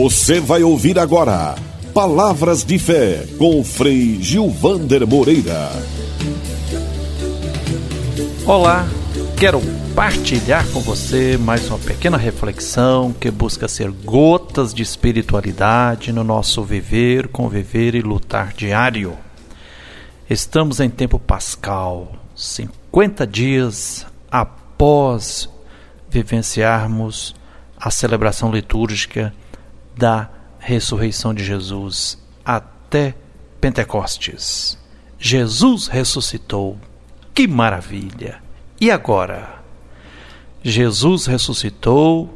Você vai ouvir agora Palavras de Fé com o Frei Gilvander Moreira. Olá, quero partilhar com você mais uma pequena reflexão que busca ser gotas de espiritualidade no nosso viver, conviver e lutar diário. Estamos em tempo pascal, 50 dias após vivenciarmos a celebração litúrgica da ressurreição de Jesus até Pentecostes. Jesus ressuscitou. Que maravilha! E agora? Jesus ressuscitou.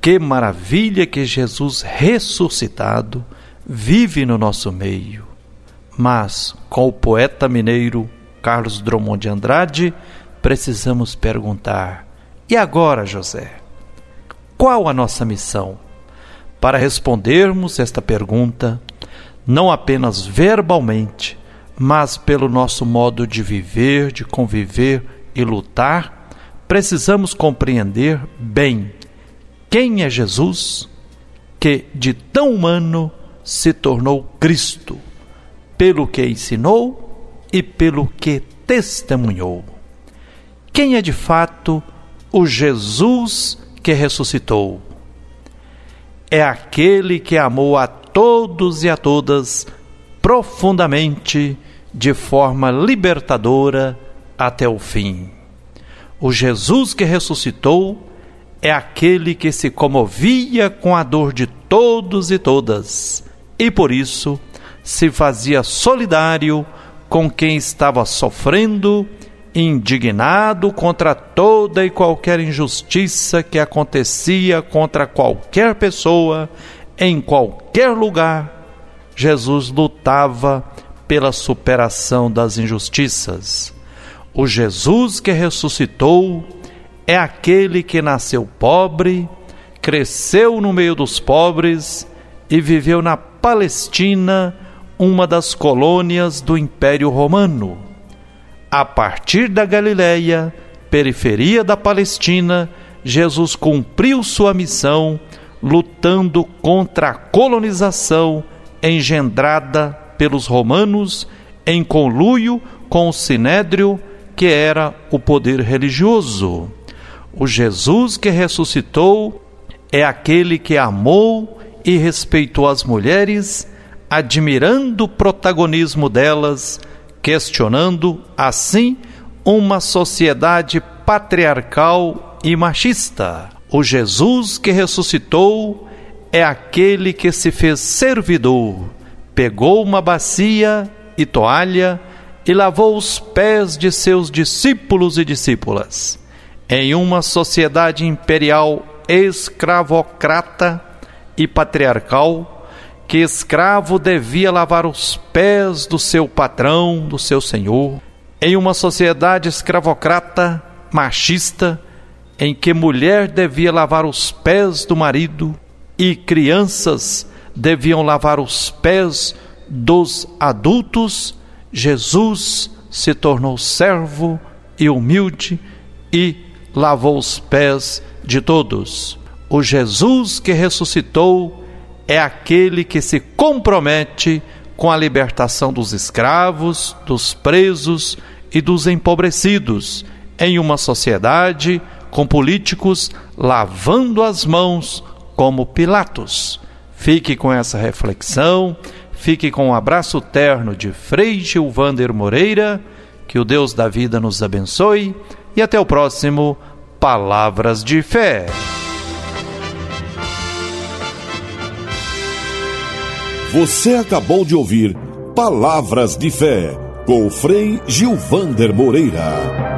Que maravilha que Jesus ressuscitado vive no nosso meio. Mas, com o poeta mineiro Carlos Drummond de Andrade, precisamos perguntar: e agora, José? Qual a nossa missão? Para respondermos esta pergunta, não apenas verbalmente, mas pelo nosso modo de viver, de conviver e lutar, precisamos compreender bem quem é Jesus, que de tão humano se tornou Cristo, pelo que ensinou e pelo que testemunhou. Quem é de fato o Jesus que ressuscitou? É aquele que amou a todos e a todas profundamente, de forma libertadora até o fim. O Jesus que ressuscitou é aquele que se comovia com a dor de todos e todas e por isso se fazia solidário com quem estava sofrendo indignado contra toda e qualquer injustiça que acontecia contra qualquer pessoa, em qualquer lugar, Jesus lutava pela superação das injustiças. O Jesus que ressuscitou é aquele que nasceu pobre, cresceu no meio dos pobres e viveu na Palestina, uma das colônias do Império Romano a partir da Galiléia, periferia da Palestina, Jesus cumpriu sua missão lutando contra a colonização engendrada pelos romanos em conluio com o sinédrio, que era o poder religioso. O Jesus que ressuscitou é aquele que amou e respeitou as mulheres, admirando o protagonismo delas questionando assim uma sociedade patriarcal e machista. O Jesus que ressuscitou é aquele que se fez servidor, pegou uma bacia e toalha e lavou os pés de seus discípulos e discípulas. Em uma sociedade imperial escravocrata e patriarcal, que escravo devia lavar os pés do seu patrão, do seu senhor, em uma sociedade escravocrata, machista, em que mulher devia lavar os pés do marido e crianças deviam lavar os pés dos adultos, Jesus se tornou servo e humilde e lavou os pés de todos. O Jesus que ressuscitou é aquele que se compromete com a libertação dos escravos, dos presos e dos empobrecidos em uma sociedade com políticos lavando as mãos como Pilatos. Fique com essa reflexão, fique com um abraço terno de Frei Gilvander Moreira, que o Deus da vida nos abençoe e até o próximo Palavras de Fé. Você acabou de ouvir Palavras de Fé com o Frei Gilvander Moreira.